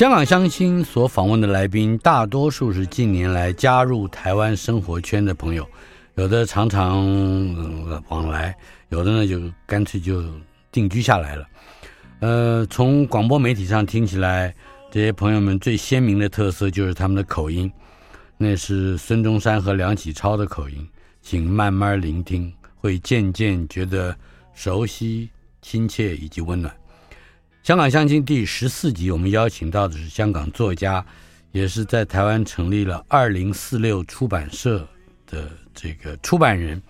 香港相亲所访问的来宾，大多数是近年来加入台湾生活圈的朋友，有的常常、嗯、往来，有的呢就干脆就定居下来了。呃，从广播媒体上听起来，这些朋友们最鲜明的特色就是他们的口音，那是孙中山和梁启超的口音，请慢慢聆听，会渐渐觉得熟悉、亲切以及温暖。香港相亲第十四集，我们邀请到的是香港作家，也是在台湾成立了二零四六出版社的这个出版人、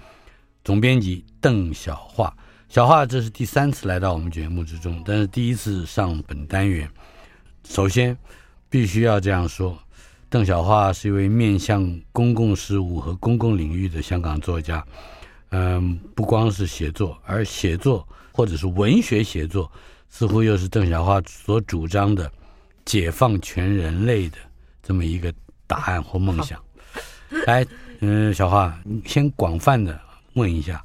总编辑邓小华。小华这是第三次来到我们节目之中，但是第一次上本单元。首先，必须要这样说，邓小华是一位面向公共事务和公共领域的香港作家。嗯，不光是写作，而写作或者是文学写作。似乎又是邓小华所主张的解放全人类的这么一个答案或梦想。来，嗯，小华，你先广泛的问一下，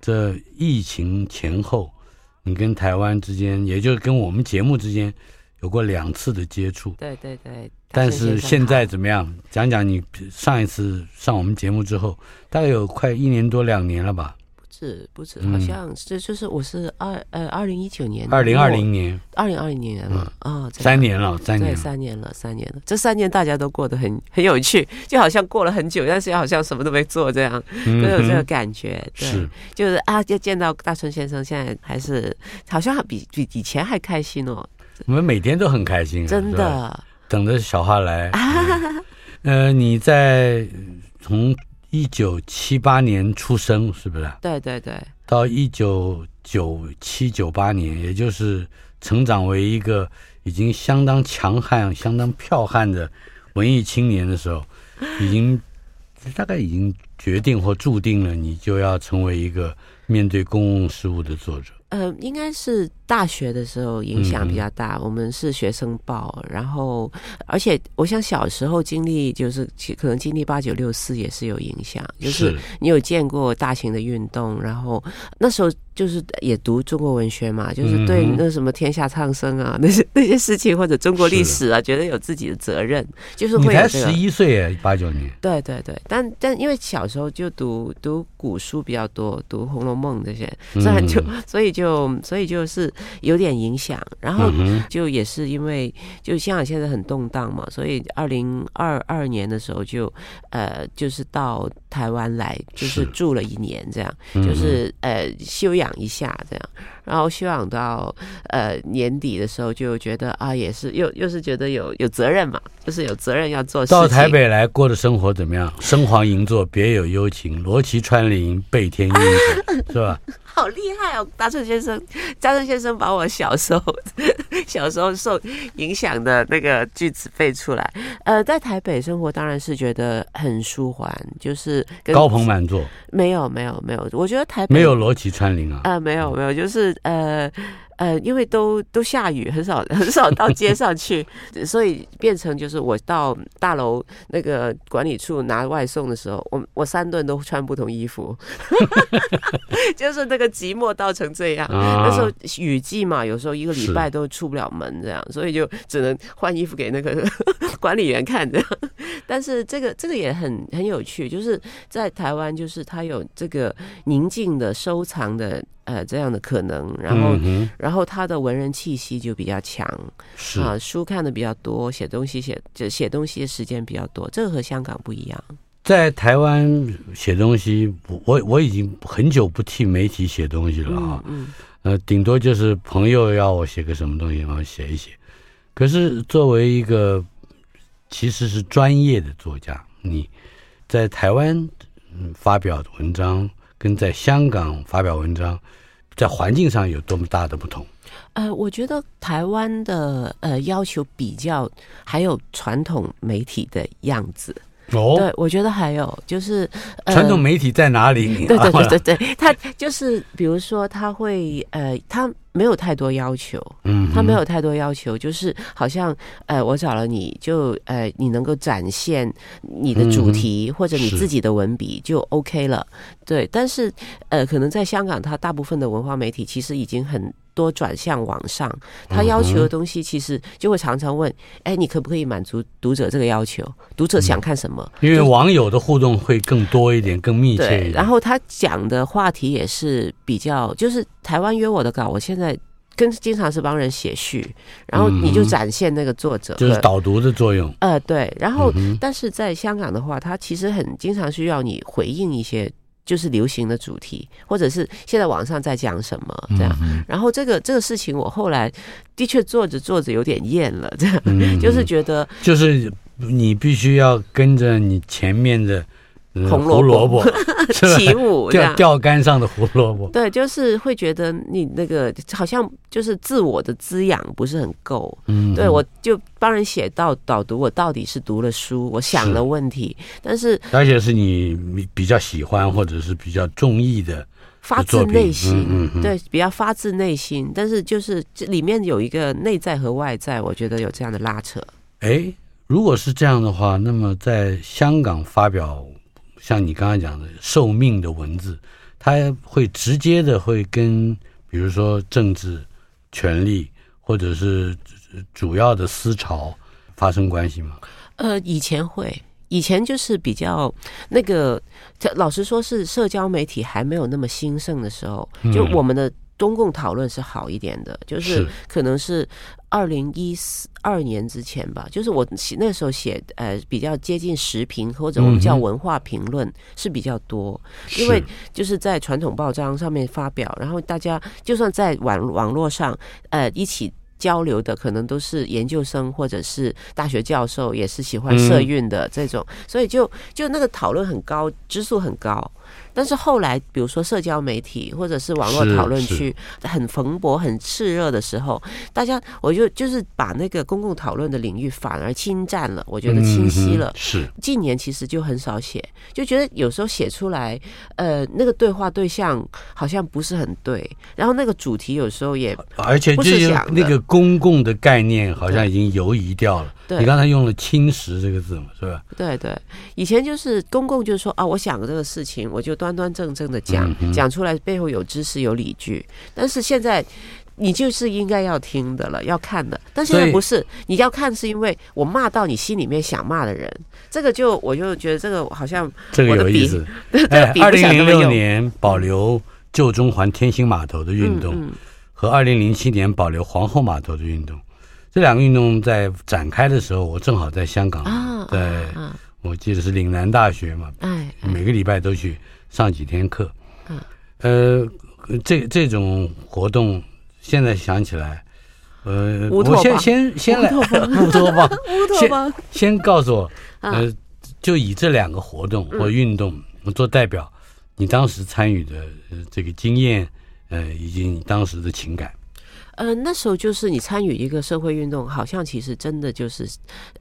这疫情前后，你跟台湾之间，也就是跟我们节目之间，有过两次的接触。对对对。但是现在怎么样？讲讲你上一次上我们节目之后，大概有快一年多两年了吧？是不止，好像这就是我是二呃二零一九年，二零二零年，二零二零年了啊，三年了，三年，三年了，三年了。这三年大家都过得很很有趣，就好像过了很久，但是好像什么都没做这样，都有这个感觉。对，就是啊，就见到大春先生，现在还是好像比比以前还开心哦。我们每天都很开心，真的，等着小花来。呃，你在从。一九七八年出生，是不是？对对对。到一九九七九八年，也就是成长为一个已经相当强悍、相当剽悍的文艺青年的时候，已经大概已经决定或注定了，你就要成为一个面对公共事务的作者。呃，应该是大学的时候影响比较大。嗯、我们是学生报，然后而且我想小时候经历就是可能经历八九六四也是有影响，就是你有见过大型的运动，然后那时候。就是也读中国文学嘛，就是对那什么天下苍生啊，那些那些事情或者中国历史啊，觉得有自己的责任，就是会、才十一岁哎，八九年。对对对，但但因为小时候就读读古书比较多，读《红楼梦》这些，所以就所以就所以就是有点影响。然后就也是因为就香港现在很动荡嘛，所以二零二二年的时候就呃就是到台湾来，就是住了一年这样，是就是呃修养。讲一下这样，然后希望到呃年底的时候就觉得啊，也是又又是觉得有有责任嘛，就是有责任要做事。到台北来过的生活怎么样？生黄银座，别有幽情，罗绮穿林，背天阴森，是吧？好厉害哦，大顺先生，大顺先生把我小时候 小时候受影响的那个句子背出来。呃，在台北生活当然是觉得很舒缓，就是高朋满座。没有没有没有，我觉得台北没有罗绮穿林啊。呃，没有没有，就是呃。呃，因为都都下雨，很少很少到街 上去，所以变成就是我到大楼那个管理处拿外送的时候，我我三顿都穿不同衣服，就是那个寂寞到成这样。那时候雨季嘛，有时候一个礼拜都出不了门，这样，所以就只能换衣服给那个管理员看这样。但是这个这个也很很有趣，就是在台湾，就是它有这个宁静的收藏的。呃，这样的可能，然后，嗯、然后他的文人气息就比较强，是啊，书看的比较多，写东西写就写东西的时间比较多，这个和香港不一样。在台湾写东西，我我已经很久不替媒体写东西了啊，嗯，嗯呃，顶多就是朋友要我写个什么东西，然后写一写。可是作为一个其实是专业的作家，你在台湾发表的文章。跟在香港发表文章，在环境上有多么大的不同？呃，我觉得台湾的呃要求比较还有传统媒体的样子。哦，对，我觉得还有就是、呃、传统媒体在哪里？对 对对对对，他就是比如说他会呃，他没有太多要求，嗯，他没有太多要求，就是好像呃，我找了你就呃，你能够展现你的主题、嗯、或者你自己的文笔就 OK 了，对。但是呃，可能在香港，他大部分的文化媒体其实已经很。多转向网上，他要求的东西其实就会常常问：哎、嗯，你可不可以满足读者这个要求？读者想看什么？因为网友的互动会更多一点，更密切一点。然后他讲的话题也是比较，就是台湾约我的稿，我现在跟经常是帮人写序，然后你就展现那个作者，就是导读的作用。呃，对。然后，但是在香港的话，他其实很经常需要你回应一些。就是流行的主题，或者是现在网上在讲什么这样。然后这个这个事情，我后来的确做着做着有点厌了，这样就是觉得，就是你必须要跟着你前面的。红萝卜 起舞，钓钓竿上的胡萝卜。对，就是会觉得你那个好像就是自我的滋养不是很够。嗯，对，我就帮人写到导读，我到底是读了书，我想了问题，但是而且是你比较喜欢或者是比较中意的，发自内心，嗯嗯对，比较发自内心。但是就是这里面有一个内在和外在，我觉得有这样的拉扯。哎，如果是这样的话，那么在香港发表。像你刚刚讲的受命的文字，它会直接的会跟比如说政治权力或者是主要的思潮发生关系吗？呃，以前会，以前就是比较那个，老实说是社交媒体还没有那么兴盛的时候，就我们的。公共讨论是好一点的，就是。可能是二零一二年之前吧，就是我写那时候写呃比较接近时评或者我们叫文化评论是比较多，因为就是在传统报章上面发表，然后大家就算在网网络上呃一起交流的，可能都是研究生或者是大学教授，也是喜欢社运的这种，所以就就那个讨论很高，支数很高。但是后来，比如说社交媒体或者是网络讨论区很蓬勃、很炽热的时候，大家我就就是把那个公共讨论的领域反而侵占了，我觉得清晰了。是近年其实就很少写，就觉得有时候写出来，呃，那个对话对象好像不是很对，然后那个主题有时候也而且就是那个公共的概念好像已经游移掉了。对，你刚才用了“侵蚀”这个字嘛，是吧？对对，以前就是公共就是说啊，我想这个事情，我就。端端正正的讲，讲出来背后有知识有理据，但是现在你就是应该要听的了，要看的。但现在不是，你要看是因为我骂到你心里面想骂的人，这个就我就觉得这个好像这个有意思。哎，二零零六年保留旧中环天星码头的运动，和二零零七年保留皇后码头的运动，这两个运动在展开的时候，我正好在香港，在我记得是岭南大学嘛，哎，每个礼拜都去。上几天课，嗯，呃，这这种活动现在想起来，呃，我先先先来 乌托邦，先先告诉我，呃，就以这两个活动或运动做代表，你当时参与的这个经验，呃，以及你当时的情感。呃，那时候就是你参与一个社会运动，好像其实真的就是，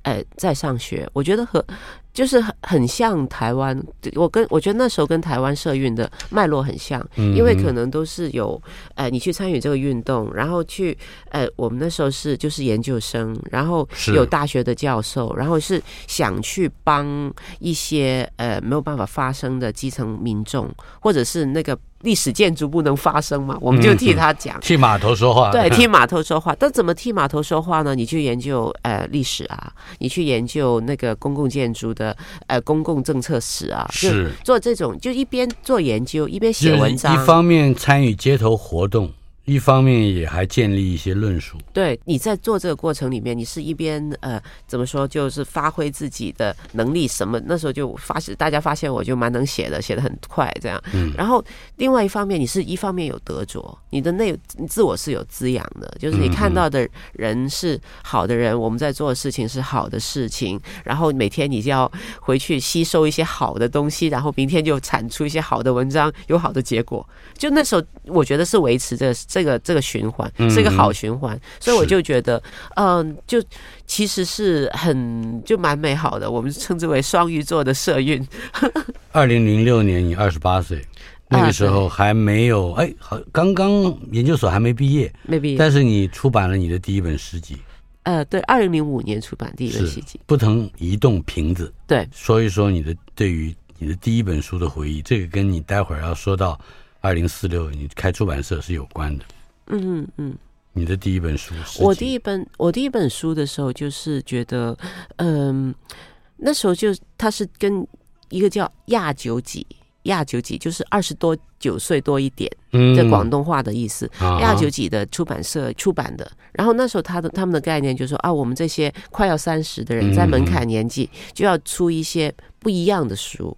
呃，在上学。我觉得和就是很很像台湾，我跟我觉得那时候跟台湾社运的脉络很像，因为可能都是有，呃，你去参与这个运动，然后去，呃，我们那时候是就是研究生，然后有大学的教授，然后是想去帮一些呃没有办法发声的基层民众，或者是那个。历史建筑不能发声嘛，我们就替他讲，替码头说话。对，替码头说话。但怎么替码头说话呢？你去研究呃历史啊，你去研究那个公共建筑的呃公共政策史啊，是做这种，就一边做研究一边写文章。一方面参与街头活动，一方面也还建立一些论述。对，你在做这个过程里面，你是一边呃怎么说，就是发挥自己的能力。什么那时候就发现，大家发现我就蛮能写的，写的很快这样。嗯。然后另外一方面，你是一方面有得着，你的内自我是有滋养的，就是你看到的人是好的人，我们在做的事情是好的事情，然后每天你就要回去吸收一些好的东西，然后明天就产出一些好的文章，有好的结果。就那时候，我觉得是维持着这个这个循环，是一个好循环，所以我就觉得，嗯，就其实是很就蛮美好的。我们称之为双鱼座的社运。二零零六年你二十八岁，那个时候还没有哎，好，刚刚研究所还没毕业，没毕业，但是你出版了你的第一本诗集。呃，对，二零零五年出版第一本诗集，不曾移动瓶子。对，说一说你的对于你的第一本书的回忆，这个跟你待会儿要说到二零四六你开出版社是有关的。嗯嗯嗯，你的第一本书，我第一本我第一本书的时候，就是觉得，嗯、呃，那时候就他是跟一个叫亚九几。亚九几就是二十多九岁多一点，这广东话的意思。亚九几的出版社出版的，然后那时候他的他们的概念就是说啊，我们这些快要三十的人，在门槛年纪就要出一些不一样的书，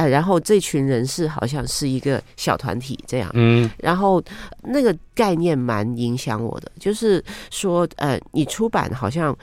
哎，然后这群人是好像是一个小团体这样，嗯，然后那个概念蛮影响我的，就是说呃，你出版好像。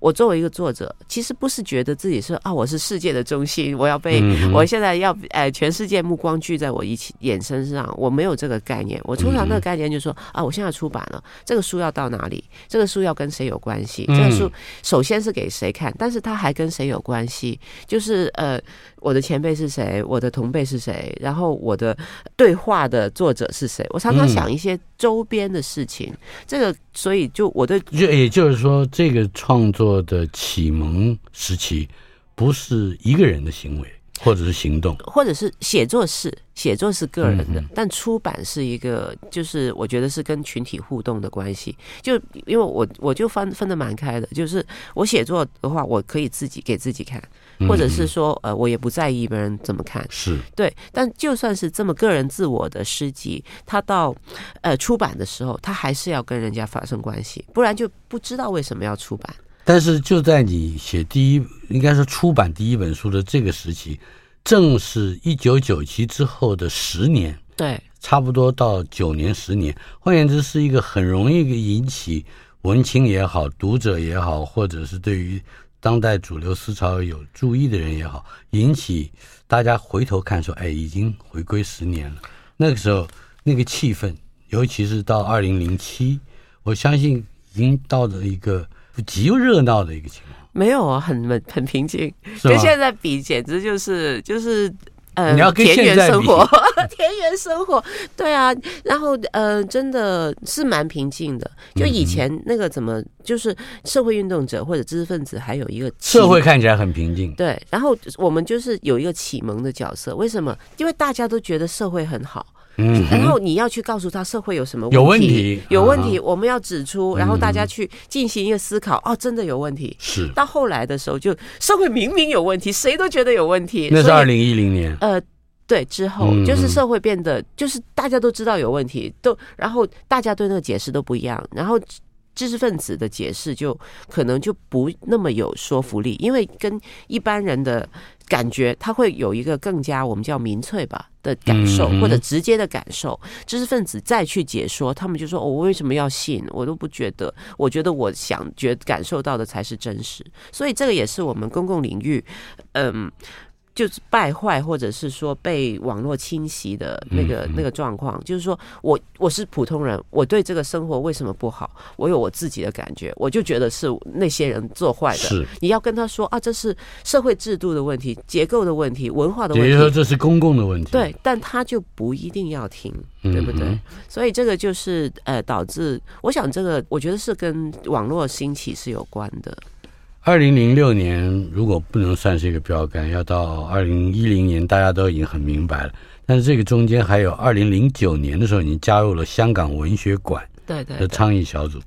我作为一个作者，其实不是觉得自己是啊，我是世界的中心，我要被，嗯、我现在要呃，全世界目光聚在我一起眼身上，我没有这个概念。我通常那个概念就是说啊，我现在出版了这个书要到哪里？这个书要跟谁有关系？这个书首先是给谁看？但是它还跟谁有关系？就是呃。我的前辈是谁？我的同辈是谁？然后我的对话的作者是谁？我常常想一些周边的事情。嗯、这个，所以就我的，就也就是说，这个创作的启蒙时期不是一个人的行为。或者是行动，或者是写作是写作是个人的，但出版是一个，就是我觉得是跟群体互动的关系。就因为我我就分分的蛮开的，就是我写作的话，我可以自己给自己看，或者是说呃，我也不在意别人怎么看，是对。但就算是这么个人自我的诗集，他到呃出版的时候，他还是要跟人家发生关系，不然就不知道为什么要出版。但是就在你写第一，应该是出版第一本书的这个时期，正是一九九七之后的十年，对，差不多到九年十年。换言之，是一个很容易引起文青也好、读者也好，或者是对于当代主流思潮有注意的人也好，引起大家回头看说：“哎，已经回归十年了。”那个时候那个气氛，尤其是到二零零七，我相信已经到了一个。极热闹的一个情况，没有啊，很很很平静，跟现在比简直就是就是呃，你要跟田园生活，田园生活，对啊，然后呃，真的是蛮平静的。就以前那个怎么，就是社会运动者或者知识分子，还有一个社会看起来很平静，对。然后我们就是有一个启蒙的角色，为什么？因为大家都觉得社会很好。嗯，然后你要去告诉他社会有什么问题，有问题，有问题，我们要指出，然后大家去进行一个思考。哦，真的有问题。是。到后来的时候，就社会明明有问题，谁都觉得有问题。那是二零一零年。呃，对，之后就是社会变得，就是大家都知道有问题，都然后大家对那个解释都不一样，然后知识分子的解释就可能就不那么有说服力，因为跟一般人的。感觉他会有一个更加我们叫民粹吧的感受，或者直接的感受。知识分子再去解说，他们就说：“我为什么要信？我都不觉得。我觉得我想觉感受到的才是真实。”所以这个也是我们公共领域，嗯。就是败坏，或者是说被网络侵袭的那个那个状况，就是说我我是普通人，我对这个生活为什么不好？我有我自己的感觉，我就觉得是那些人做坏的。是你要跟他说啊，这是社会制度的问题、结构的问题、文化的问题。也就是说这是公共的问题。对，但他就不一定要听，对不对？所以这个就是呃，导致我想这个，我觉得是跟网络兴起是有关的。二零零六年如果不能算是一个标杆，要到二零一零年，大家都已经很明白了。但是这个中间还有二零零九年的时候，你加入了香港文学馆对对的倡议小组。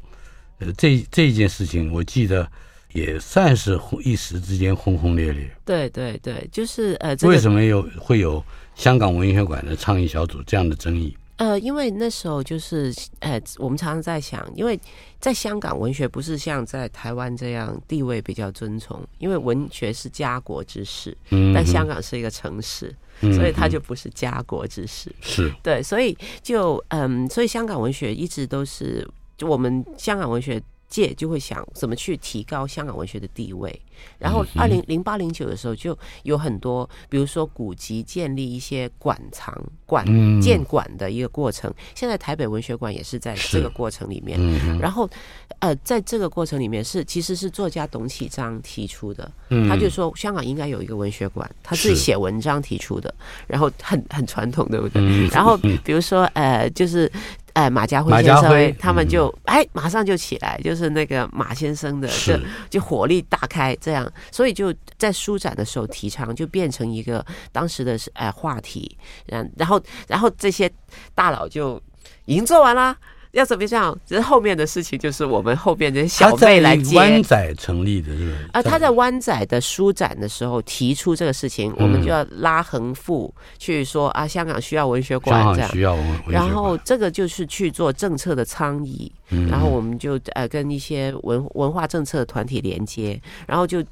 呃，这这件事情我记得也算是一时之间轰轰烈烈。对对对，就是呃，这个、为什么有会有香港文学馆的倡议小组这样的争议？呃，因为那时候就是呃，我们常常在想，因为在香港文学不是像在台湾这样地位比较尊崇，因为文学是家国之事，嗯，但香港是一个城市，嗯，所以它就不是家国之事，是对，所以就嗯，所以香港文学一直都是就我们香港文学。界就会想怎么去提高香港文学的地位，然后二零零八零九的时候就有很多，比如说古籍建立一些馆藏馆建馆的一个过程。现在台北文学馆也是在这个过程里面。然后呃，在这个过程里面是其实是作家董启章提出的，他就说香港应该有一个文学馆，他自己写文章提出的，然后很很传统，对不对？然后比如说呃，就是。哎，马家辉先生，他们就哎，马上就起来，就是那个马先生的，就就火力大开，这样，所以就在书展的时候提倡，就变成一个当时的哎话题，然然后然后这些大佬就已经做完了。要怎么样？只是后面的事情，就是我们后边的小妹来接。湾仔成立的是啊，他在湾仔的书展的时候提出这个事情，我们就要拉横幅去说啊，香港需要文学馆，这样需要文。然后这个就是去做政策的倡议。然后我们就呃跟一些文文化政策团体连接，然后就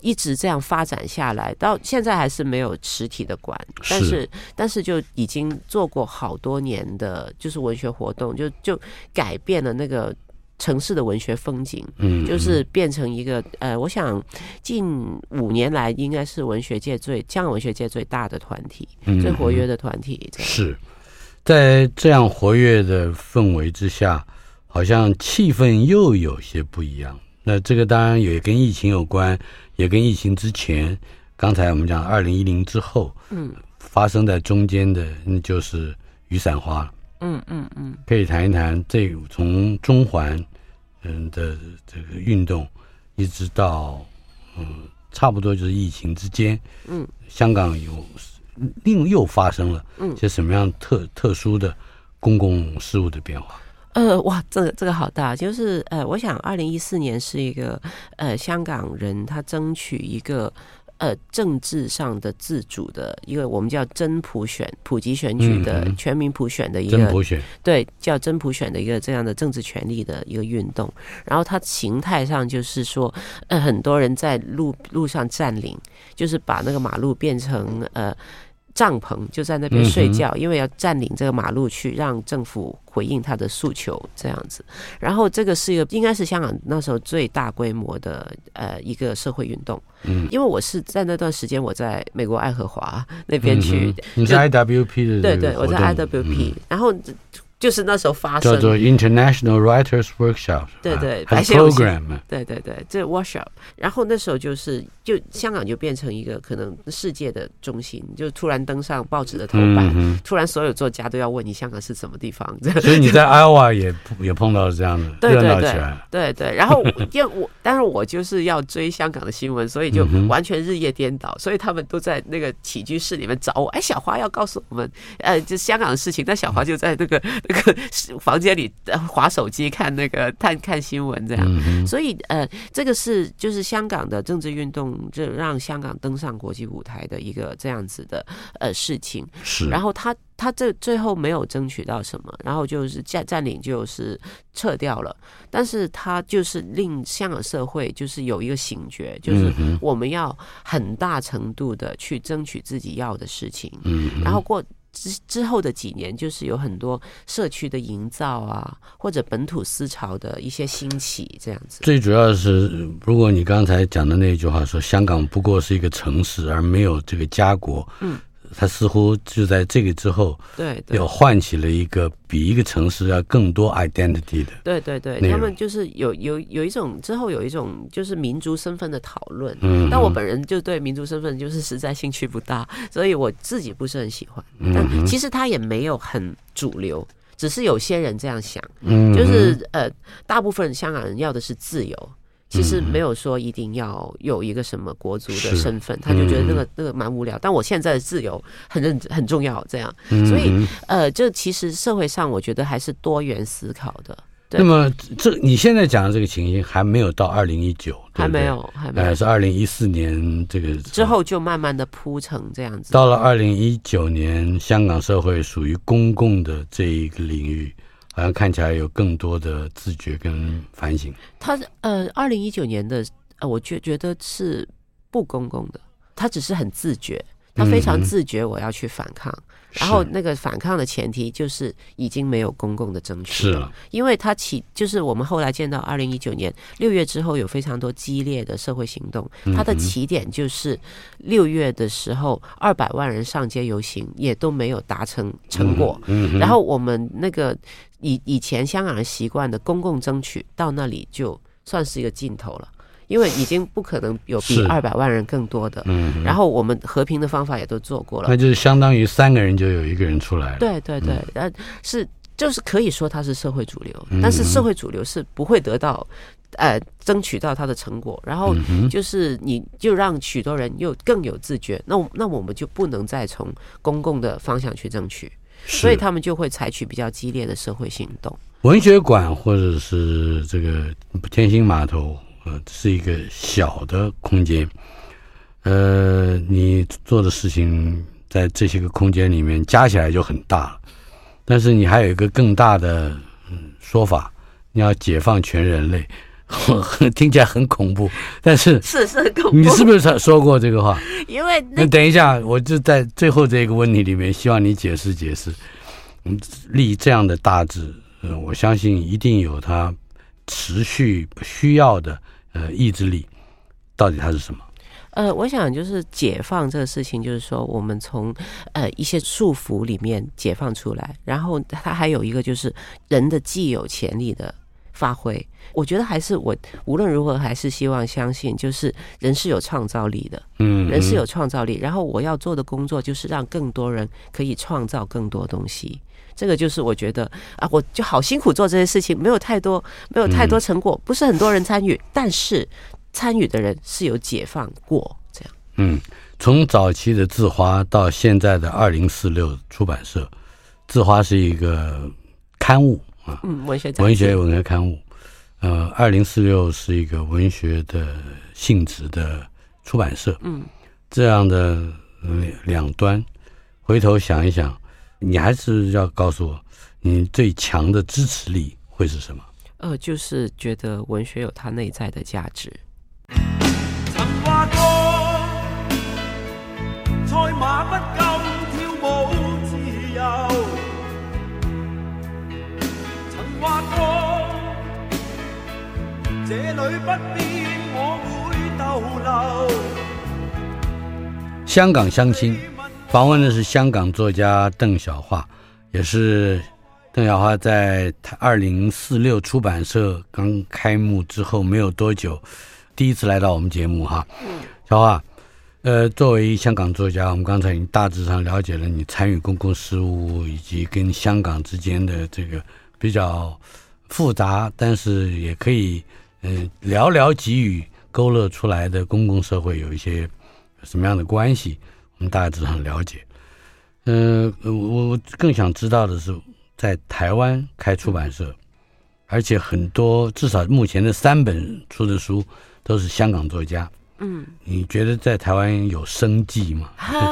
一直这样发展下来，到现在还是没有实体的馆，但是。但是就已经做过好多年的，就是文学活动，就就改变了那个城市的文学风景，嗯，就是变成一个呃，我想近五年来应该是文学界最香港文学界最大的团体，最活跃的团体，是。在这样活跃的氛围之下。好像气氛又有些不一样。那这个当然也跟疫情有关，也跟疫情之前，刚才我们讲二零一零之后，嗯，发生在中间的，那就是雨伞花。嗯嗯嗯，可以谈一谈这从中环嗯的这个运动，一直到嗯差不多就是疫情之间，嗯，香港有另又发生了嗯些什么样特特殊的公共事务的变化？呃，哇，这个这个好大，就是呃，我想二零一四年是一个呃香港人他争取一个呃政治上的自主的一个我们叫真普选、普及选举的全民普选的一个真普选，对，叫真普选的一个这样的政治权利的一个运动。然后它形态上就是说，呃，很多人在路路上占领，就是把那个马路变成呃。帐篷就在那边睡觉，因为要占领这个马路去让政府回应他的诉求，这样子。然后这个是一个应该是香港那时候最大规模的呃一个社会运动。嗯，因为我是在那段时间我在美国爱荷华那边去，你在 IWP 的对对，我在 IWP，然后。就是那时候发生，叫做 International Writers Workshop，对对，还是 program，对对对，这 workshop。然后那时候就是，就香港就变成一个可能世界的中心，就突然登上报纸的头版，突然所有作家都要问你香港是什么地方。所以你在 Iowa 也也碰到了这样的热闹起来，对对。然后因为我，但是我就是要追香港的新闻，所以就完全日夜颠倒，所以他们都在那个起居室里面找我。哎，小花要告诉我们，呃，就香港的事情。但小花就在那个。那个房间里划手机看那个看看新闻这样，所以呃，这个是就是香港的政治运动，这让香港登上国际舞台的一个这样子的呃事情。是，然后他他这最后没有争取到什么，然后就是占占领就是撤掉了，但是他就是令香港社会就是有一个醒觉，就是我们要很大程度的去争取自己要的事情。嗯，然后过。之之后的几年，就是有很多社区的营造啊，或者本土思潮的一些兴起，这样子。最主要是，如果你刚才讲的那句话说，香港不过是一个城市，而没有这个家国。嗯。他似乎就在这个之后，对，又唤起了一个比一个城市要更多 identity 的。对对对，他们就是有有有一种之后有一种就是民族身份的讨论。嗯，但我本人就对民族身份就是实在兴趣不大，所以我自己不是很喜欢。但其实他也没有很主流，只是有些人这样想。嗯，就是呃，大部分香港人要的是自由。其实没有说一定要有一个什么国族的身份，他就觉得那个那个蛮无聊。但我现在的自由很认很重要，这样。所以呃，这其实社会上我觉得还是多元思考的。那么这你现在讲的这个情形还没有到二零一九，还没有，还没有，呃，是二零一四年这个之后就慢慢的铺成这样子。到了二零一九年，香港社会属于公共的这一个领域，好像看起来有更多的自觉跟反省。他呃，二零一九年的呃，我觉觉得是不公共的，他只是很自觉。他非常自觉，我要去反抗，嗯、然后那个反抗的前提就是已经没有公共的争取了，因为他起就是我们后来见到二零一九年六月之后有非常多激烈的社会行动，它的起点就是六月的时候二百万人上街游行也都没有达成成果，然后我们那个以以前香港人习惯的公共争取到那里就算是一个尽头了。因为已经不可能有比二百万人更多的，嗯，然后我们和平的方法也都做过了，那就是相当于三个人就有一个人出来了，对对对，呃，是就是可以说他是社会主流，但是社会主流是不会得到呃争取到他的成果，然后就是你就让许多人又更有自觉，那那我们就不能再从公共的方向去争取，所以他们就会采取比较激烈的社会行动，文学馆或者是这个天星码头。呃，是一个小的空间，呃，你做的事情在这些个空间里面加起来就很大了，但是你还有一个更大的说法，你要解放全人类，听起来很恐怖，但是是是很恐怖，你是不是说过这个话？因为那等一下，我就在最后这个问题里面，希望你解释解释，嗯，立这样的大志，呃，我相信一定有它持续需要的。呃，意志力到底它是什么？呃，我想就是解放这个事情，就是说我们从呃一些束缚里面解放出来，然后它还有一个就是人的既有潜力的发挥。我觉得还是我无论如何还是希望相信，就是人是有创造力的，嗯，人是有创造力。然后我要做的工作就是让更多人可以创造更多东西。这个就是我觉得啊，我就好辛苦做这些事情，没有太多，没有太多成果，不是很多人参与，但是参与的人是有解放过这样。嗯，从早期的字花到现在的二零四六出版社，字花是一个刊物啊，嗯，文学文学文学刊物，呃，二零四六是一个文学的性质的出版社，嗯，这样的两端，回头想一想。你还是要告诉我，你最强的支持力会是什么？呃，就是觉得文学有它内在的价值。曾话过，赛马不禁跳舞自由。曾话过，这里不变，我会逗留。香港相亲。访问的是香港作家邓小华，也是邓小华在二零四六出版社刚开幕之后没有多久，第一次来到我们节目哈。小华，呃，作为香港作家，我们刚才已经大致上了解了你参与公共事务以及跟香港之间的这个比较复杂，但是也可以嗯寥寥几语勾勒出来的公共社会有一些什么样的关系。我们大家都很了解，嗯、呃，我我更想知道的是，在台湾开出版社，而且很多至少目前的三本出的书都是香港作家，嗯，你觉得在台湾有生计吗？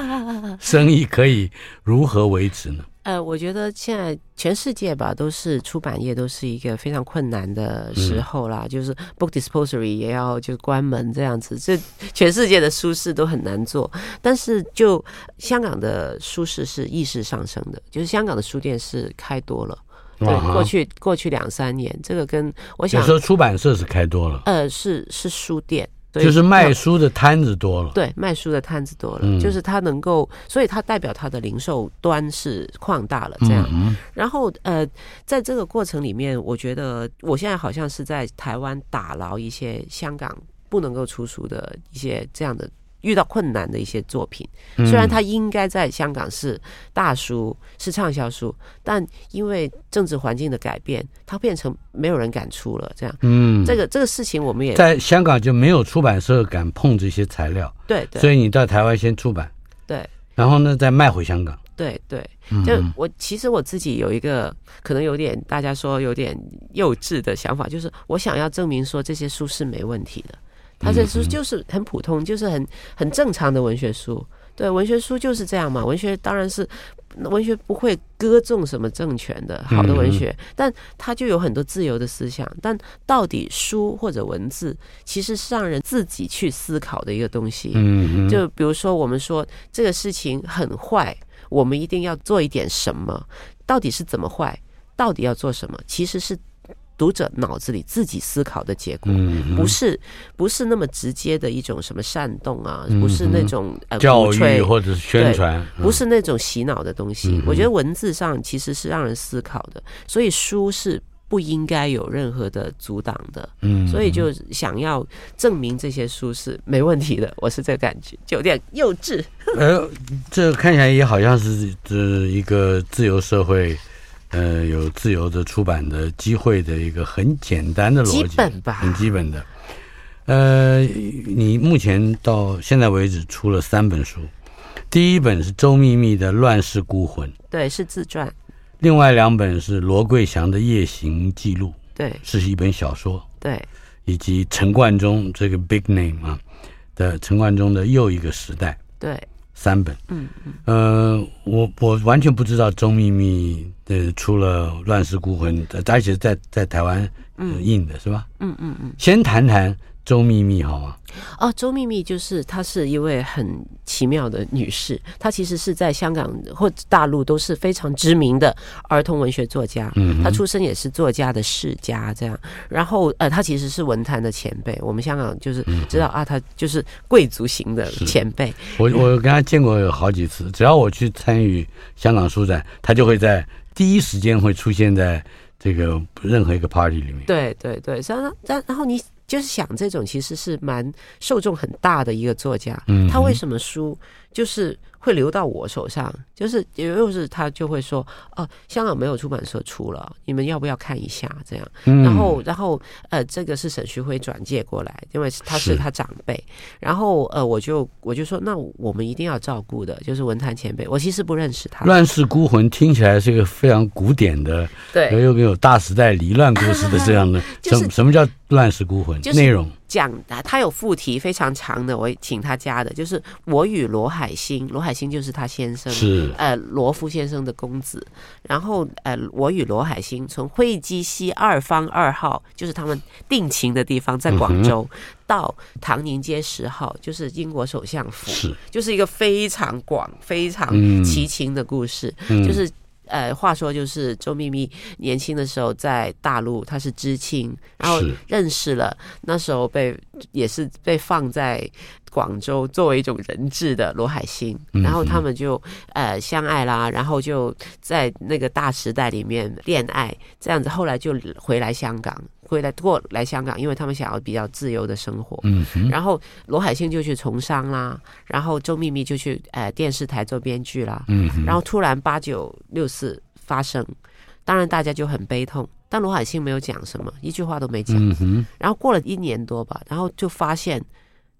生意可以如何维持呢？呃，我觉得现在全世界吧，都是出版业都是一个非常困难的时候啦，嗯、就是 book disposary 也要就是关门这样子，这全世界的书市都很难做。但是就香港的书市是意识上升的，就是香港的书店是开多了。对，过去过去两三年，这个跟我想说出版社是开多了，呃，是是书店。就是卖书的摊子多了，对，卖书的摊子多了，嗯、就是它能够，所以它代表它的零售端是扩大了，这样。嗯、然后呃，在这个过程里面，我觉得我现在好像是在台湾打捞一些香港不能够出书的一些这样的。遇到困难的一些作品，虽然他应该在香港是大书、是畅销书，但因为政治环境的改变，它变成没有人敢出了。这样，嗯，这个这个事情我们也在香港就没有出版社敢碰这些材料。对，对，所以你到台湾先出版，对，然后呢再卖回香港。对对，就我其实我自己有一个可能有点大家说有点幼稚的想法，就是我想要证明说这些书是没问题的，他这书就是很普通，就是很很正常的文学书。对，文学书就是这样嘛。文学当然是文学不会歌颂什么政权的，好的文学，但它就有很多自由的思想。但到底书或者文字，其实是让人自己去思考的一个东西。嗯，就比如说我们说这个事情很坏，我们一定要做一点什么，到底是怎么坏，到底要做什么，其实是。读者脑子里自己思考的结果，不是不是那么直接的一种什么煽动啊，不是那种呃教育或者是宣传，不是那种洗脑的东西。我觉得文字上其实是让人思考的，所以书是不应该有任何的阻挡的。嗯，所以就想要证明这些书是没问题的，我是这个感觉，就有点幼稚。呃，这看起来也好像是这一个自由社会。呃，有自由的出版的机会的一个很简单的逻辑，基本吧，很基本的。呃，你目前到现在为止出了三本书，第一本是周秘密的《乱世孤魂》，对，是自传；另外两本是罗桂祥的《夜行记录》，对，是一本小说，对，以及陈冠中这个 big name 啊的陈冠中的又一个时代，对。三本，嗯嗯，呃，我我完全不知道周秘密的出了《乱世孤魂》，而且在在台湾印的是吧？嗯嗯嗯，先谈谈。周秘密好吗？哦，周秘密就是她是一位很奇妙的女士，她其实是在香港或大陆都是非常知名的儿童文学作家。嗯，她出身也是作家的世家，这样。然后呃，她其实是文坛的前辈，我们香港就是知道啊，她就是贵族型的前辈。我我跟她见过有好几次，只要我去参与香港书展，她就会在第一时间会出现在这个任何一个 party 里面。对对对，然后然然后你。就是想这种其实是蛮受众很大的一个作家，他为什么书就是会流到我手上？就是又是他就会说哦，香港没有出版社出了，你们要不要看一下？这样，然后然后呃，这个是沈旭辉转借过来，因为他是他长辈，然后呃，我就我就说那我们一定要照顾的，就是文坛前辈。我其实不认识他。乱世孤魂听起来是一个非常古典的，对，又有大时代离乱故事的这样的，什什么叫？乱世孤魂，内容讲的，他有附题非常长的，我请他加的，就是我与罗海星，罗海星就是他先生，是。呃罗夫先生的公子，然后呃我与罗海星从会稽西二方二号，就是他们定情的地方，在广州，嗯、到唐宁街十号，就是英国首相府，是。就是一个非常广、非常奇情的故事，嗯、就是。呃，话说就是周秘密年轻的时候在大陆，他是知青，然后认识了那时候被也是被放在广州作为一种人质的罗海星，然后他们就呃相爱啦，然后就在那个大时代里面恋爱，这样子，后来就回来香港。回来过来香港，因为他们想要比较自由的生活。嗯，然后罗海星就去从商啦，然后周秘密就去呃电视台做编剧啦。嗯，然后突然八九六四发生，当然大家就很悲痛，但罗海星没有讲什么，一句话都没讲。嗯，然后过了一年多吧，然后就发现。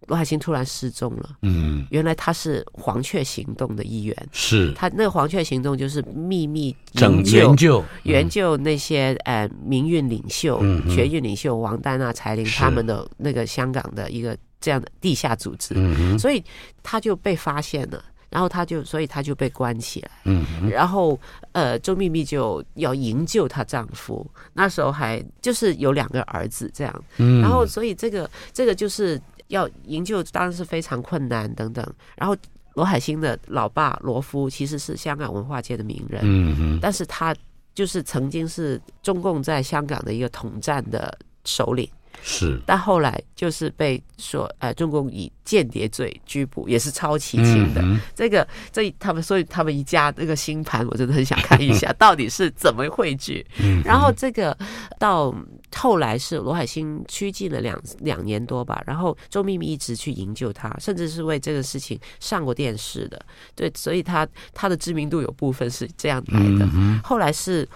罗海星突然失踪了。嗯，原来他是黄雀行动的一员。是，他那个黄雀行动就是秘密拯救、援救、那些呃民运领袖、学运领袖王丹啊、柴玲他们的那个香港的一个这样的地下组织。嗯，所以他就被发现了，然后他就所以他就被关起来。嗯，然后呃，周秘密就要营救她丈夫，那时候还就是有两个儿子这样。嗯，然后所以这个这个就是。要营救当然是非常困难等等，然后罗海星的老爸罗夫其实是香港文化界的名人，嗯嗯，但是他就是曾经是中共在香港的一个统战的首领。是，但后来就是被说，呃，中共以间谍罪拘捕，也是超奇情的。嗯、这个，这他们所以他们一家那个星盘，我真的很想看一下，到底是怎么汇聚。嗯、然后这个到后来是罗海星拘禁了两两年多吧，然后周秘密一直去营救他，甚至是为这个事情上过电视的。对，所以他他的知名度有部分是这样来的。嗯、后来是。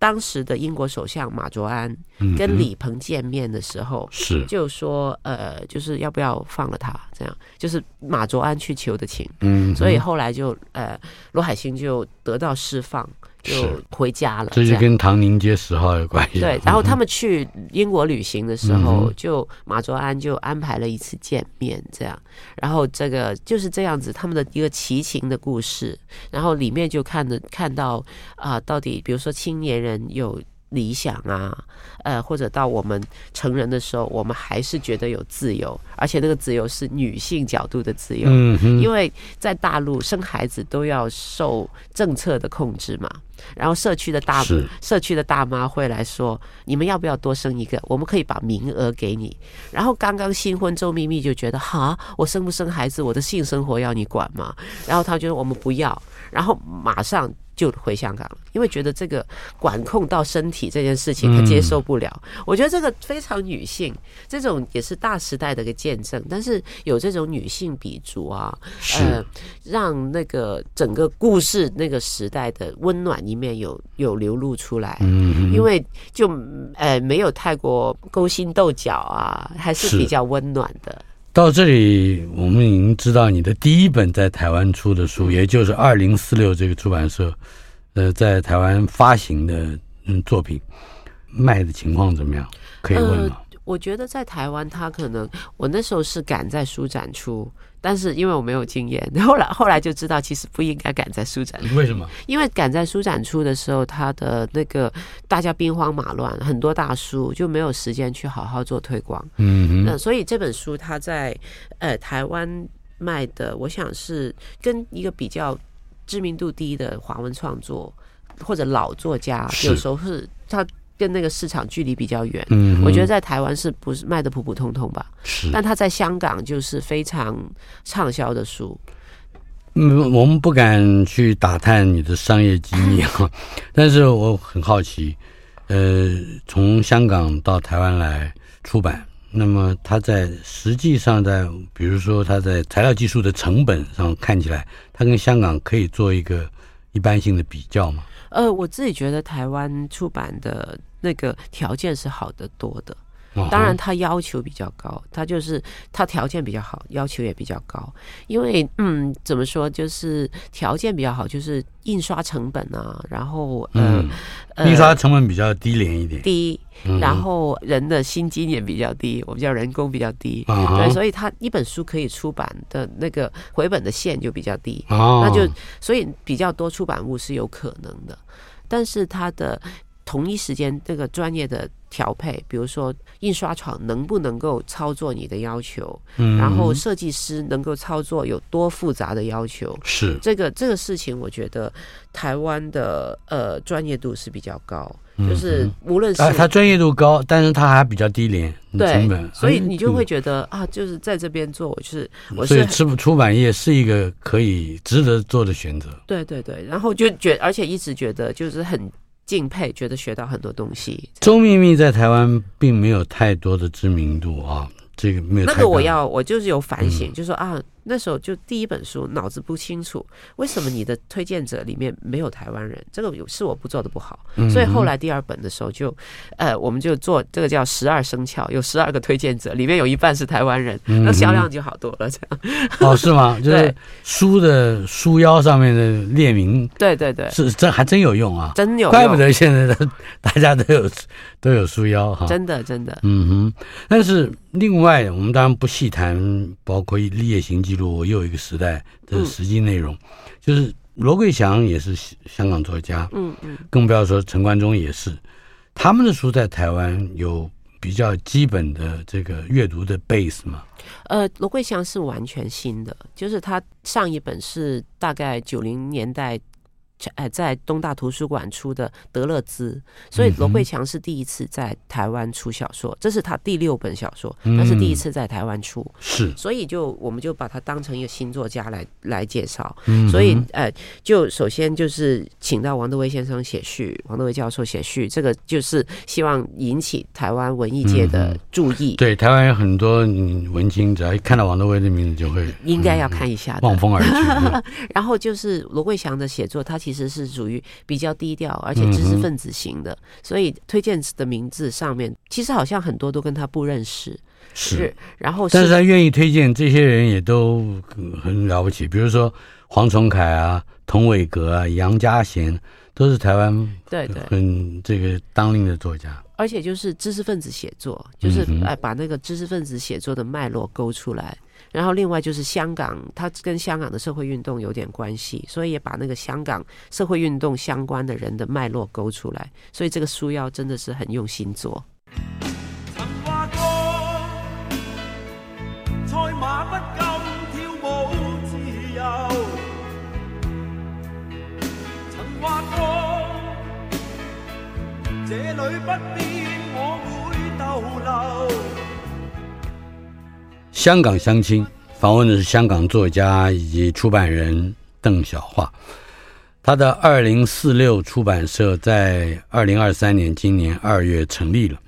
当时的英国首相马卓安跟李鹏见面的时候，是就说呃，就是要不要放了他？这样就是马卓安去求的情。嗯，所以后来就呃，罗海星就得到释放。就回家了，这就跟唐宁街十号有关系。对，然后他们去英国旅行的时候，就马卓安就安排了一次见面，这样。然后这个就是这样子，他们的一个奇情的故事。然后里面就看的看到啊，到底比如说青年人有。理想啊，呃，或者到我们成人的时候，我们还是觉得有自由，而且那个自由是女性角度的自由。嗯哼，因为在大陆生孩子都要受政策的控制嘛，然后社区的大社区的大妈会来说，你们要不要多生一个？我们可以把名额给你。然后刚刚新婚周秘密就觉得，哈，我生不生孩子，我的性生活要你管吗？然后他觉得我们不要，然后马上。就回香港了，因为觉得这个管控到身体这件事情他接受不了。嗯、我觉得这个非常女性，这种也是大时代的一个见证。但是有这种女性笔触啊，呃，让那个整个故事那个时代的温暖一面有有流露出来。嗯，因为就呃没有太过勾心斗角啊，还是比较温暖的。到这里，我们已经知道你的第一本在台湾出的书，也就是二零四六这个出版社，呃，在台湾发行的嗯作品，卖的情况怎么样？可以问吗？呃我觉得在台湾，他可能我那时候是赶在书展出，但是因为我没有经验，后来后来就知道其实不应该赶在书展出。为什么？因为赶在书展出的时候，他的那个大家兵荒马乱，很多大书就没有时间去好好做推广。嗯，那所以这本书它在呃台湾卖的，我想是跟一个比较知名度低的华文创作或者老作家，有时候是他。跟那个市场距离比较远，嗯，我觉得在台湾是不是卖的普普通通吧？是，但他在香港就是非常畅销的书。嗯，我们不敢去打探你的商业机密哈，但是我很好奇，呃，从香港到台湾来出版，那么它在实际上在，比如说它在材料技术的成本上看起来，它跟香港可以做一个一般性的比较吗？呃，我自己觉得台湾出版的。那个条件是好得多的，当然他要求比较高，他就是他条件比较好，要求也比较高。因为嗯，怎么说，就是条件比较好，就是印刷成本啊，然后呃，嗯、印刷成本比较低廉一点，低，然后人的薪金也比较低，我们叫人工比较低，对，所以他一本书可以出版的那个回本的线就比较低，那就所以比较多出版物是有可能的，但是他的。同一时间，这个专业的调配，比如说印刷厂能不能够操作你的要求，嗯，然后设计师能够操作有多复杂的要求，是。这个这个事情，我觉得台湾的呃专业度是比较高，就是无论是他专业度高，但是他还比较低廉，成本，所以你就会觉得啊，就是在这边做，就是我所以出出版业是一个可以值得做的选择，对对对，然后就觉而且一直觉得就是很。敬佩，觉得学到很多东西。周秘密在台湾并没有太多的知名度啊，这个没有。那个我要，我就是有反省，嗯、就说啊。那时候就第一本书，脑子不清楚，为什么你的推荐者里面没有台湾人？这个是我不做的不好，所以后来第二本的时候就，呃，我们就做这个叫十二生肖，有十二个推荐者，里面有一半是台湾人，那销量就好多了。这样哦，是吗？就是书的书腰上面的列名，对对对，是这还真有用啊，真有用，怪不得现在的大家都有都有书腰哈，真的真的，嗯哼。但是另外，我们当然不细谈，包括《烈行记录》。我又一个时代的实际内容，就是罗桂祥也是香港作家，嗯嗯，更不要说陈冠中也是，他们的书在台湾有比较基本的这个阅读的 base 吗？呃，罗桂祥是完全新的，就是他上一本是大概九零年代。哎，在东大图书馆出的《德勒兹》，所以罗桂强是第一次在台湾出小说，这是他第六本小说，他是第一次在台湾出，是，所以就我们就把他当成一个新作家来来介绍，所以呃，就首先就是请到王德威先生写序，王德威教授写序，这个就是希望引起台湾文艺界的注意。对，台湾有很多文青，只要一看到王德威的名字，就会应该要看一下，望风而去。然后就是罗桂祥的写作，他其其实是属于比较低调，而且知识分子型的，嗯、所以推荐的名字上面，其实好像很多都跟他不认识。是，是然后是，但是他愿意推荐这些人也都很了不起，比如说黄崇凯啊、童伟格啊、杨家贤，都是台湾对对很这个当令的作家。而且就是知识分子写作，就是哎把那个知识分子写作的脉络勾出来。然后另外就是香港，它跟香港的社会运动有点关系，所以也把那个香港社会运动相关的人的脉络勾出来。所以这个书要真的是很用心做。曾话过，赛马不禁跳舞自由。曾话过，这里不必。香港乡亲访问的是香港作家以及出版人邓小华，他的二零四六出版社在二零二三年今年二月成立了，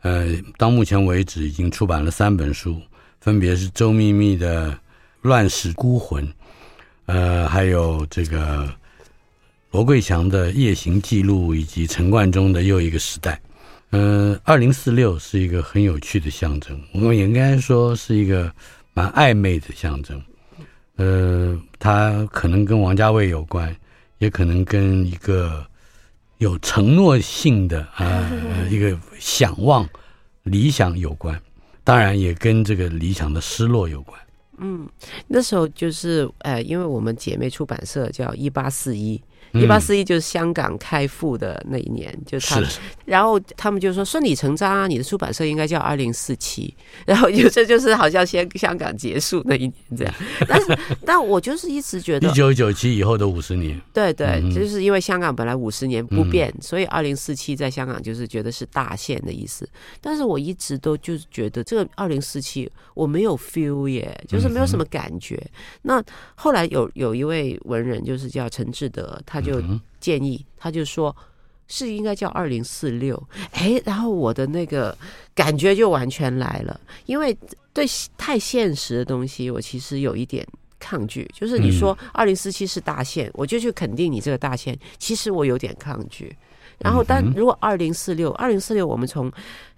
呃，到目前为止已经出版了三本书，分别是周秘密的《乱世孤魂》，呃，还有这个罗桂祥的《夜行记录》，以及陈冠中的《又一个时代》。嗯，二零四六是一个很有趣的象征，我们也应该说是一个蛮暧昧的象征。呃，它可能跟王家卫有关，也可能跟一个有承诺性的啊、呃、一个想望理想有关，当然也跟这个理想的失落有关。嗯，那时候就是呃，因为我们姐妹出版社叫一八四一。一八四一就是香港开埠的那一年，就是。他，然后他们就说顺理成章啊，你的出版社应该叫二零四七，然后就这就是好像先香港结束那一年这样，但是但我就是一直觉得一九九七以后的五十年，对对，就是因为香港本来五十年不变，所以二零四七在香港就是觉得是大限的意思，但是我一直都就是觉得这个二零四七我没有 feel 耶，就是没有什么感觉。那后来有有一位文人就是叫陈志德，他。就建议，他就说是应该叫二零四六，哎，然后我的那个感觉就完全来了，因为对太现实的东西，我其实有一点抗拒。就是你说二零四七是大限，我就去肯定你这个大限，其实我有点抗拒。然后，但如果二零四六，二零四六，我们从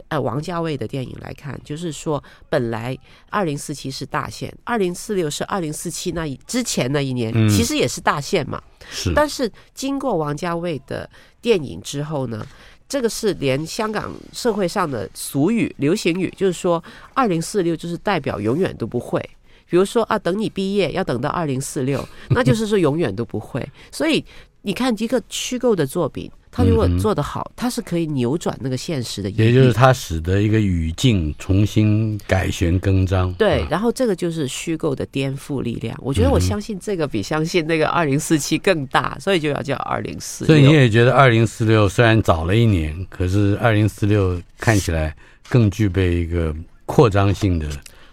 呃王家卫的电影来看，就是说本来二零四七是大限，二零四六是二零四七那一之前那一年，其实也是大限嘛。是。但是经过王家卫的电影之后呢，这个是连香港社会上的俗语、流行语，就是说二零四六就是代表永远都不会。比如说啊，等你毕业要等到二零四六，那就是说永远都不会。所以你看一个虚构的作品。它如果做得好，它是可以扭转那个现实的，也就是它使得一个语境重新改弦更张。对，然后这个就是虚构的颠覆力量。我觉得我相信这个比相信那个二零四七更大，所以就要叫二零四六。所以你也觉得二零四六虽然早了一年，可是二零四六看起来更具备一个扩张性的。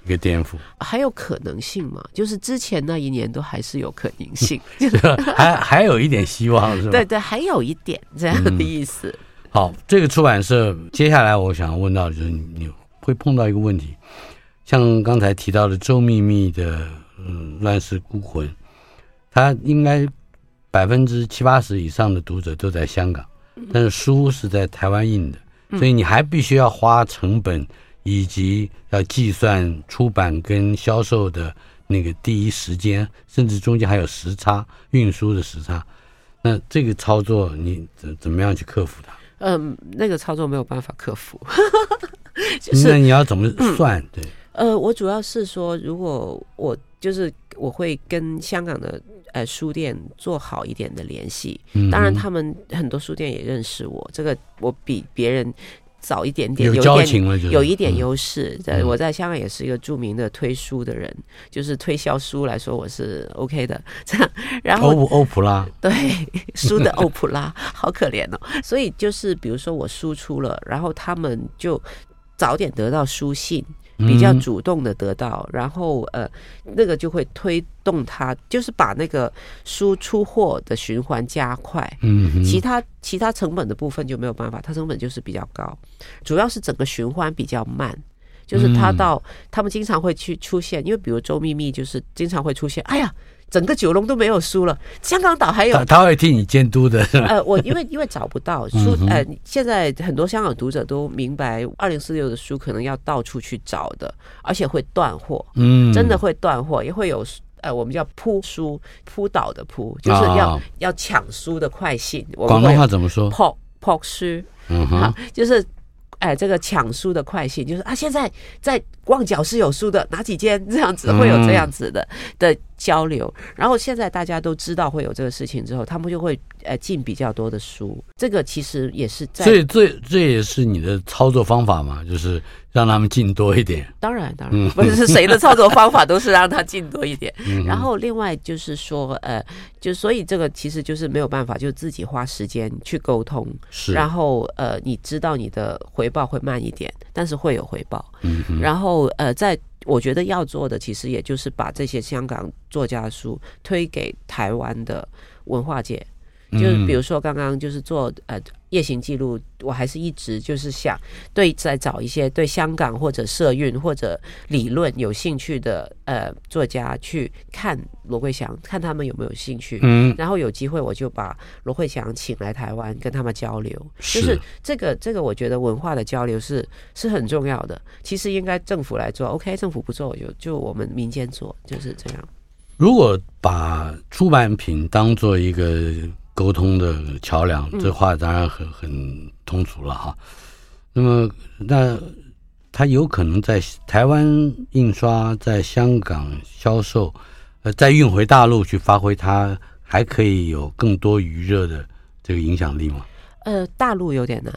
一个颠覆，还有可能性吗？就是之前那一年都还是有可能性，还还有一点希望是吧？对对，还有一点这样的意思。嗯、好，这个出版社接下来我想问到的就是你会碰到一个问题，像刚才提到的周秘密的嗯《乱世孤魂》，他应该百分之七八十以上的读者都在香港，但是书是在台湾印的，所以你还必须要花成本。以及要计算出版跟销售的那个第一时间，甚至中间还有时差，运输的时差。那这个操作你怎怎么样去克服它？嗯，那个操作没有办法克服。就是、那你要怎么算？对、嗯，呃，我主要是说，如果我就是我会跟香港的呃书店做好一点的联系。当然，他们很多书店也认识我，这个我比别人。早一点点，有交情了，有一点优势。在我在香港也是一个著名的推书的人，就是推销书来说，我是 OK 的。这样，然后欧欧普拉，对书的欧普拉，好可怜哦。所以就是比如说我输出了，然后他们就早点得到书信。比较主动的得到，然后呃，那个就会推动它，就是把那个输出货的循环加快。嗯，其他其他成本的部分就没有办法，它成本就是比较高，主要是整个循环比较慢。就是他到他们经常会去出现，因为比如周秘密就是经常会出现，哎呀。整个九龙都没有书了，香港岛还有。他，他会替你监督的。呃，我因为因为找不到 书，呃，现在很多香港读者都明白，二零四六的书可能要到处去找的，而且会断货，嗯，真的会断货，也会有呃，我们叫扑书扑倒的扑，就是要、哦、要抢书的快信。广东话怎么说？扑扑书，嗯哼，就是。哎，这个抢书的快信就是啊，现在在旺角是有书的，哪几间这样子会有这样子的的交流。然后现在大家都知道会有这个事情之后，他们就会呃进比较多的书。这个其实也是在，所以这这也是你的操作方法嘛，就是。让他们进多一点，当然当然不是谁的操作方法都是让他进多一点。然后另外就是说，呃，就所以这个其实就是没有办法，就自己花时间去沟通。是，然后呃，你知道你的回报会慢一点，但是会有回报。嗯，然后呃，在我觉得要做的，其实也就是把这些香港作家书推给台湾的文化界。就是比如说刚刚就是做呃夜行记录，我还是一直就是想对再找一些对香港或者社运或者理论有兴趣的呃作家去看罗慧祥，看他们有没有兴趣。嗯，然后有机会我就把罗慧祥请来台湾跟他们交流。就是这个这个我觉得文化的交流是是很重要的。其实应该政府来做，OK，政府不做就就我们民间做，就是这样。如果把出版品当做一个。沟通的桥梁，这话当然很很通俗了哈。那么，那它有可能在台湾印刷，在香港销售，呃，再运回大陆去发挥它，还可以有更多余热的这个影响力吗？呃，大陆有点难。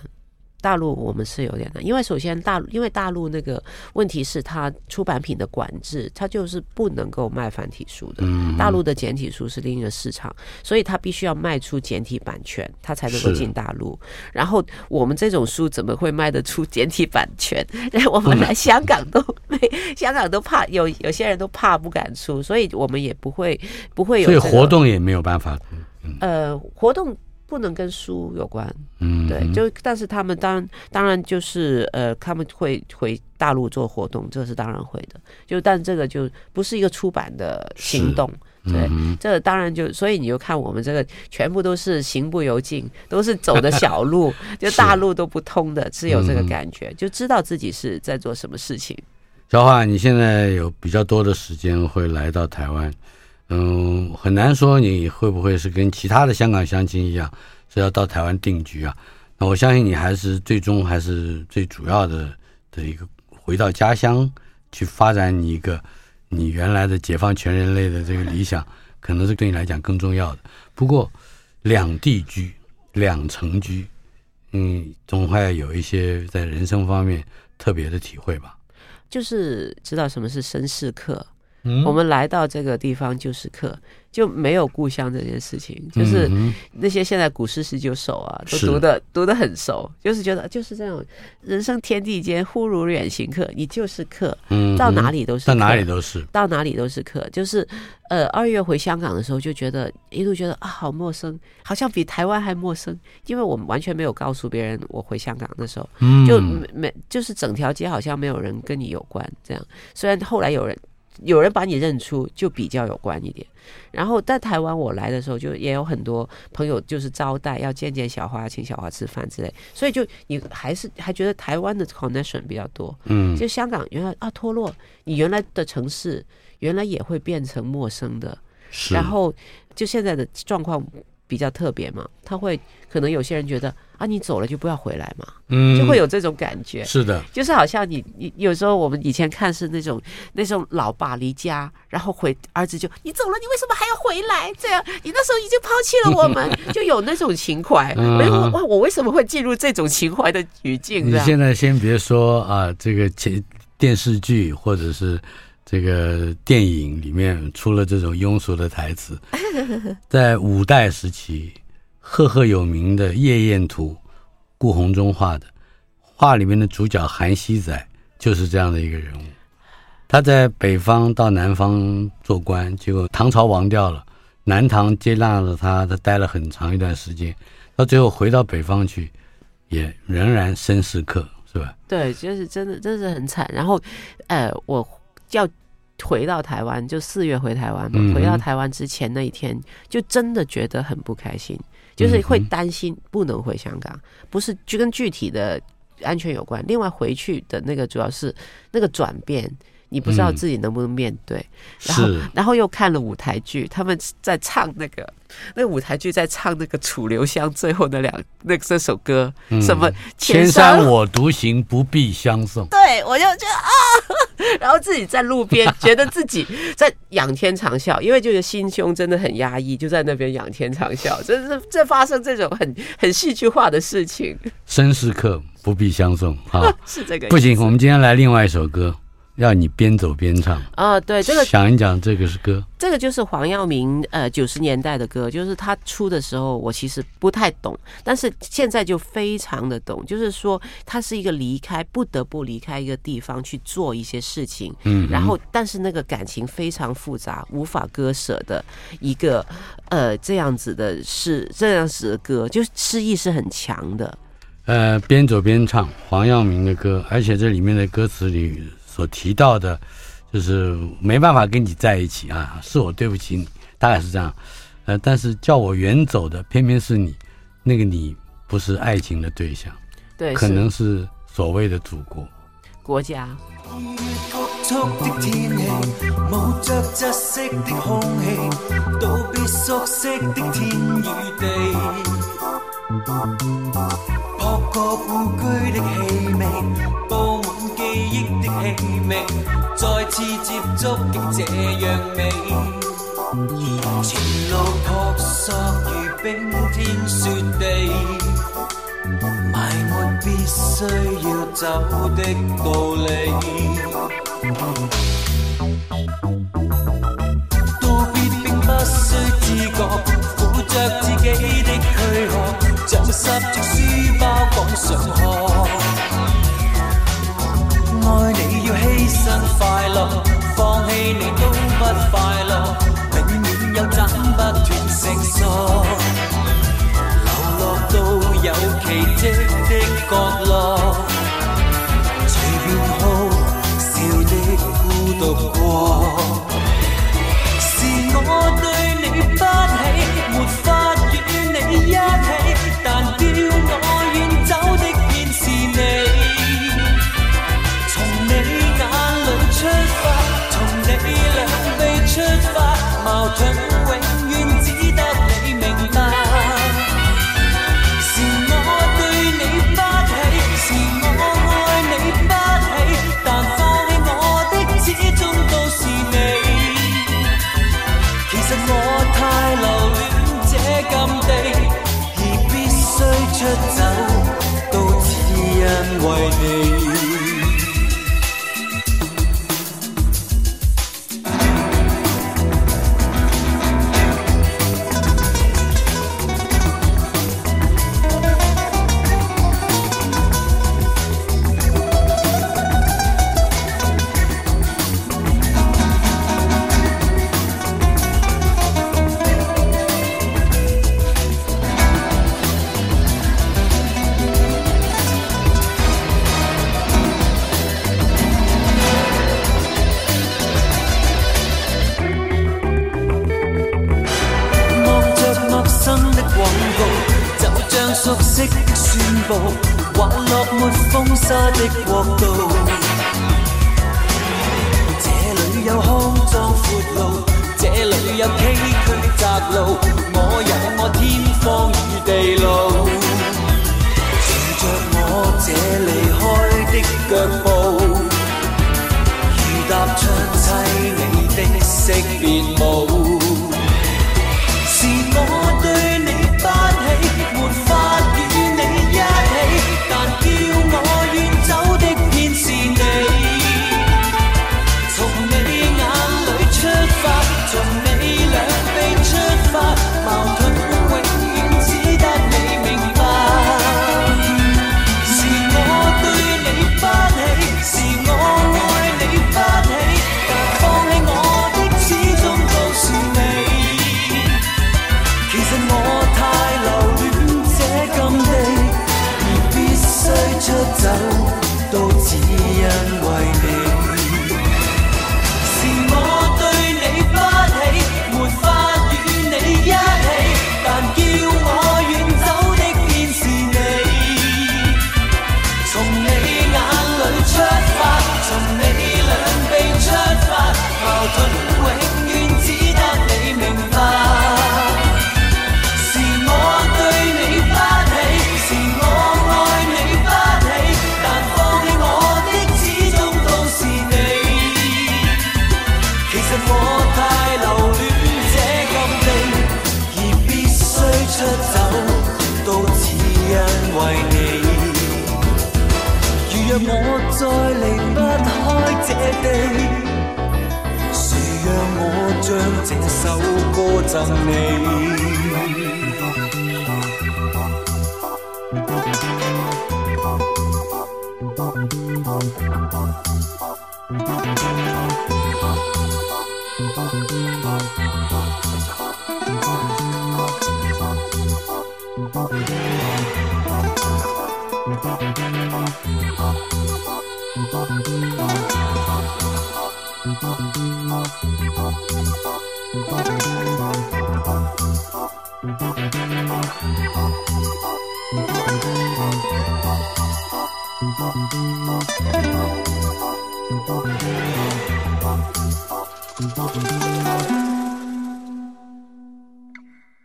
大陆我们是有点难，因为首先大陆，因为大陆那个问题是它出版品的管制，它就是不能够卖繁体书的。大陆的简体书是另一个市场，所以它必须要卖出简体版权，它才能够进大陆。然后我们这种书怎么会卖得出简体版权？我们来香港都没，香港都怕有有些人都怕不敢出，所以我们也不会不会有、所以活动也没有办法。呃，活动。不能跟书有关，嗯，对，就但是他们当当然就是呃，他们会回大陆做活动，这是当然会的。就但这个就不是一个出版的行动，对，这当然就所以你就看我们这个全部都是行不由径，都是走的小路，就大路都不通的，只有这个感觉，就知道自己是在做什么事情。小华，你现在有比较多的时间会来到台湾。嗯，很难说你会不会是跟其他的香港乡亲一样，是要到台湾定居啊？那我相信你还是最终还是最主要的的一个回到家乡去发展你一个你原来的解放全人类的这个理想，可能是对你来讲更重要的。不过两地居两城居，嗯，总会有一些在人生方面特别的体会吧？就是知道什么是绅士客。嗯、我们来到这个地方就是客，就没有故乡这件事情。就是那些现在古诗十九首啊，都读的读的很熟，就是觉得就是这种人生天地间，忽如远行客，你就是客，嗯，到哪里都是，到哪里都是，到哪里都是客。就是呃，二月回香港的时候，就觉得一路觉得啊，好陌生，好像比台湾还陌生，因为我们完全没有告诉别人我回香港的时候，就没没就是整条街好像没有人跟你有关这样。虽然后来有人。有人把你认出，就比较有关一点。然后在台湾，我来的时候就也有很多朋友，就是招待要见见小花，请小花吃饭之类。所以就你还是还觉得台湾的 connection 比较多。嗯，就香港原来啊，脱落，你原来的城市原来也会变成陌生的。是。然后就现在的状况。比较特别嘛，他会可能有些人觉得啊，你走了就不要回来嘛，嗯，就会有这种感觉。是的，就是好像你你有时候我们以前看是那种那种老爸离家，然后回儿子就你走了，你为什么还要回来？这样你那时候已经抛弃了我们，就有那种情怀。没有我我为什么会进入这种情怀的语境？你现在先别说啊，这个前电视剧或者是。这个电影里面出了这种庸俗的台词，在五代时期赫赫有名的《夜宴图》，顾闳中画的，画里面的主角韩熙载就是这样的一个人物。他在北方到南方做官，结果唐朝亡掉了，南唐接纳了他，他待了很长一段时间，到最后回到北方去，也仍然身是客，是吧？对，就是真的，真是很惨。然后，呃，我要回到台湾，就四月回台湾嘛。嗯、回到台湾之前那一天，就真的觉得很不开心，就是会担心不能回香港，不是就跟具体的安全有关。另外，回去的那个主要是那个转变。你不知道自己能不能面对，嗯、然后是然后又看了舞台剧，他们在唱那个那舞台剧在唱那个楚留香最后那两那个这首歌，嗯、什么千山我独行，不必相送。对，我就觉得啊，然后自己在路边觉得自己在仰天长啸，因为就是心胸真的很压抑，就在那边仰天长啸，这是这发生这种很很戏剧化的事情。生是客，不必相送啊，是这个不行。我们今天来另外一首歌。要你边走边唱啊、呃！对，这个讲一讲这个是歌，这个就是黄耀明呃九十年代的歌，就是他出的时候我其实不太懂，但是现在就非常的懂。就是说他是一个离开不得不离开一个地方去做一些事情，嗯，然后但是那个感情非常复杂，无法割舍的一个呃这样子的是这样子的歌，就诗意是很强的。呃，边走边唱黄耀明的歌，而且这里面的歌词里。所提到的，就是没办法跟你在一起啊，是我对不起你，大概是这样。呃，但是叫我远走的，偏偏是你，那个你不是爱情的对象，对，可能是所谓的祖国、国家。记忆的气味，忆的气味再次接触竟这样美。前路扑朔如冰天雪地，埋没必须要走的道理。道别并不需自觉，负着自己的躯壳，像拾的光歌赠你？